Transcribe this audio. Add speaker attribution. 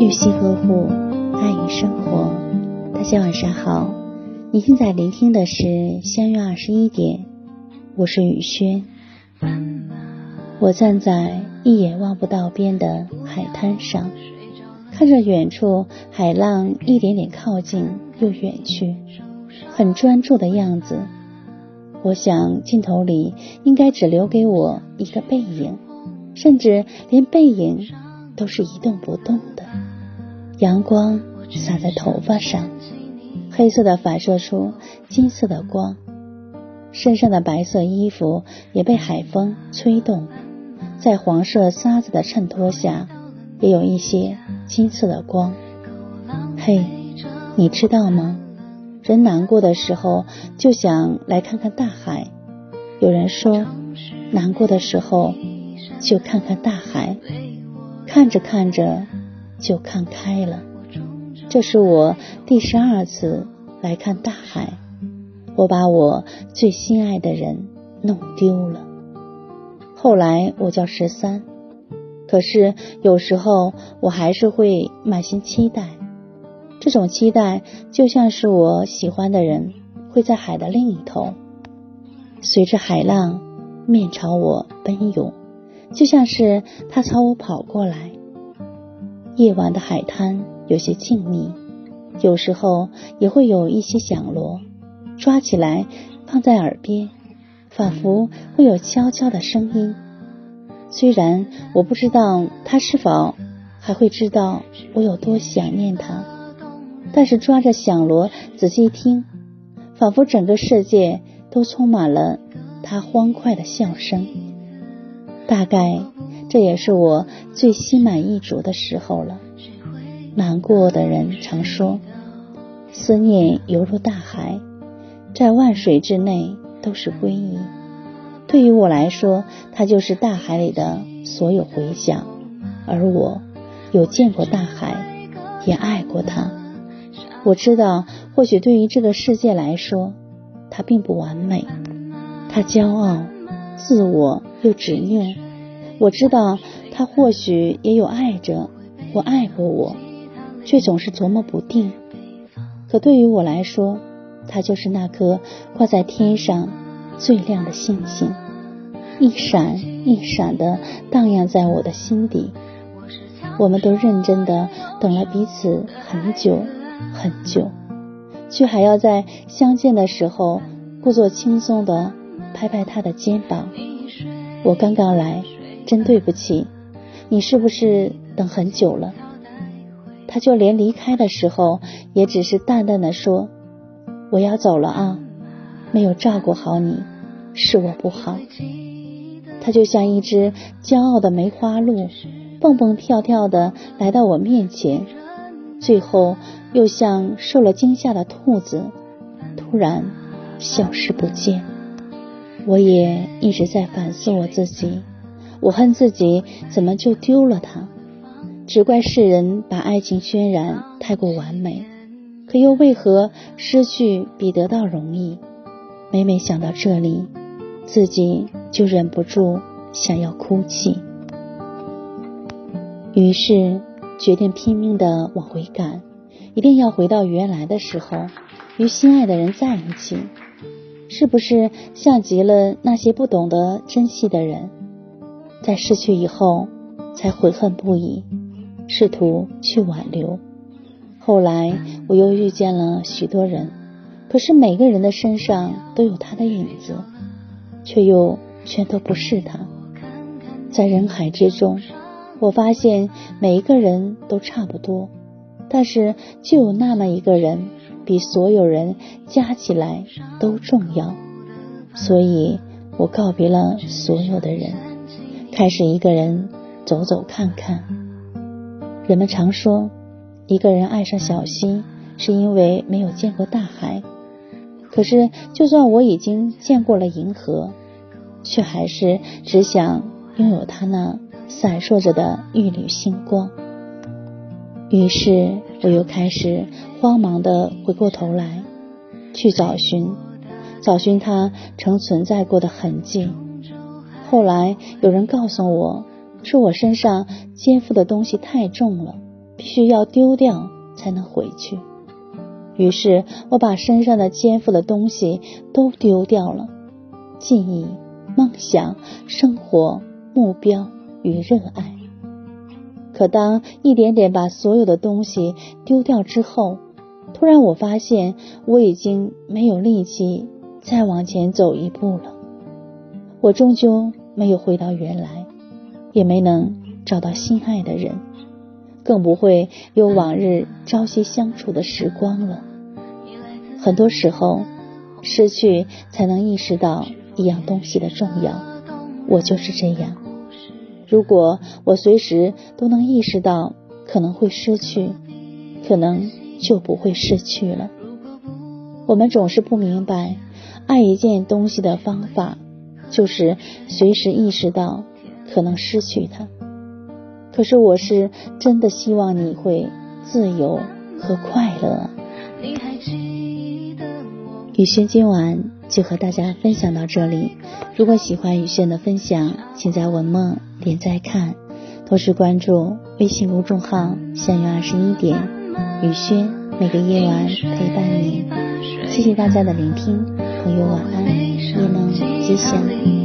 Speaker 1: 用心呵护，爱与生活。大家晚上好，你现在聆听的是相约二十一点，我是雨轩。我站在一眼望不到边的海滩上，看着远处海浪一点点靠近又远去，很专注的样子。我想镜头里应该只留给我一个背影，甚至连背影都是一动不动的。阳光洒在头发上，黑色的反射出金色的光，身上的白色衣服也被海风吹动。在黄色沙子的衬托下，也有一些金色的光。嘿，你知道吗？人难过的时候就想来看看大海。有人说，难过的时候就看看大海，看着看着就看开了。这是我第十二次来看大海，我把我最心爱的人弄丢了。后来我叫十三，可是有时候我还是会满心期待，这种期待就像是我喜欢的人会在海的另一头，随着海浪面朝我奔涌，就像是他朝我跑过来。夜晚的海滩有些静谧，有时候也会有一些响螺，抓起来放在耳边。仿佛会有悄悄的声音，虽然我不知道他是否还会知道我有多想念他，但是抓着响螺仔细听，仿佛整个世界都充满了他欢快的笑声。大概这也是我最心满意足的时候了。难过的人常说，思念犹如大海，在万水之内。都是归依。对于我来说，它就是大海里的所有回响。而我有见过大海，也爱过它。我知道，或许对于这个世界来说，它并不完美。它骄傲、自我又执拗。我知道，他或许也有爱着或爱过我，却总是琢磨不定。可对于我来说，他就是那颗挂在天上最亮的星星，一闪一闪的荡漾在我的心底。我们都认真的等了彼此很久很久，却还要在相见的时候故作轻松的拍拍他的肩膀。我刚刚来，真对不起，你是不是等很久了？他就连离开的时候也只是淡淡的说。我要走了啊，没有照顾好你，是我不好。他就像一只骄傲的梅花鹿，蹦蹦跳跳的来到我面前，最后又像受了惊吓的兔子，突然消失不见。我也一直在反思我自己，我恨自己怎么就丢了他，只怪世人把爱情渲染太过完美。可又为何失去比得到容易？每每想到这里，自己就忍不住想要哭泣。于是决定拼命的往回赶，一定要回到原来的时候，与心爱的人在一起。是不是像极了那些不懂得珍惜的人，在失去以后才悔恨不已，试图去挽留？后来我又遇见了许多人，可是每个人的身上都有他的影子，却又全都不是他。在人海之中，我发现每一个人都差不多，但是就有那么一个人比所有人加起来都重要。所以我告别了所有的人，开始一个人走走看看。人们常说。一个人爱上小溪，是因为没有见过大海。可是，就算我已经见过了银河，却还是只想拥有它那闪烁着的一缕星光。于是，我又开始慌忙的回过头来，去找寻，找寻它曾存在过的痕迹。后来，有人告诉我，说我身上肩负的东西太重了。必须要丢掉才能回去。于是我把身上的肩负的东西都丢掉了，记忆、梦想、生活、目标与热爱。可当一点点把所有的东西丢掉之后，突然我发现我已经没有力气再往前走一步了。我终究没有回到原来，也没能找到心爱的人，更不会有往日朝夕相处的时光了。很多时候，失去才能意识到一样东西的重要。我就是这样。如果我随时都能意识到可能会失去，可能就不会失去了。我们总是不明白，爱一件东西的方法，就是随时意识到可能失去他。可是我是真的希望你会自由和快乐。雨轩今晚就和大家分享到这里。如果喜欢雨轩的分享，请在文末点赞看，同时关注微信公众号“相约二十一点”，雨轩每个夜晚陪伴你。谢谢大家的聆听，朋友晚安，也能吉祥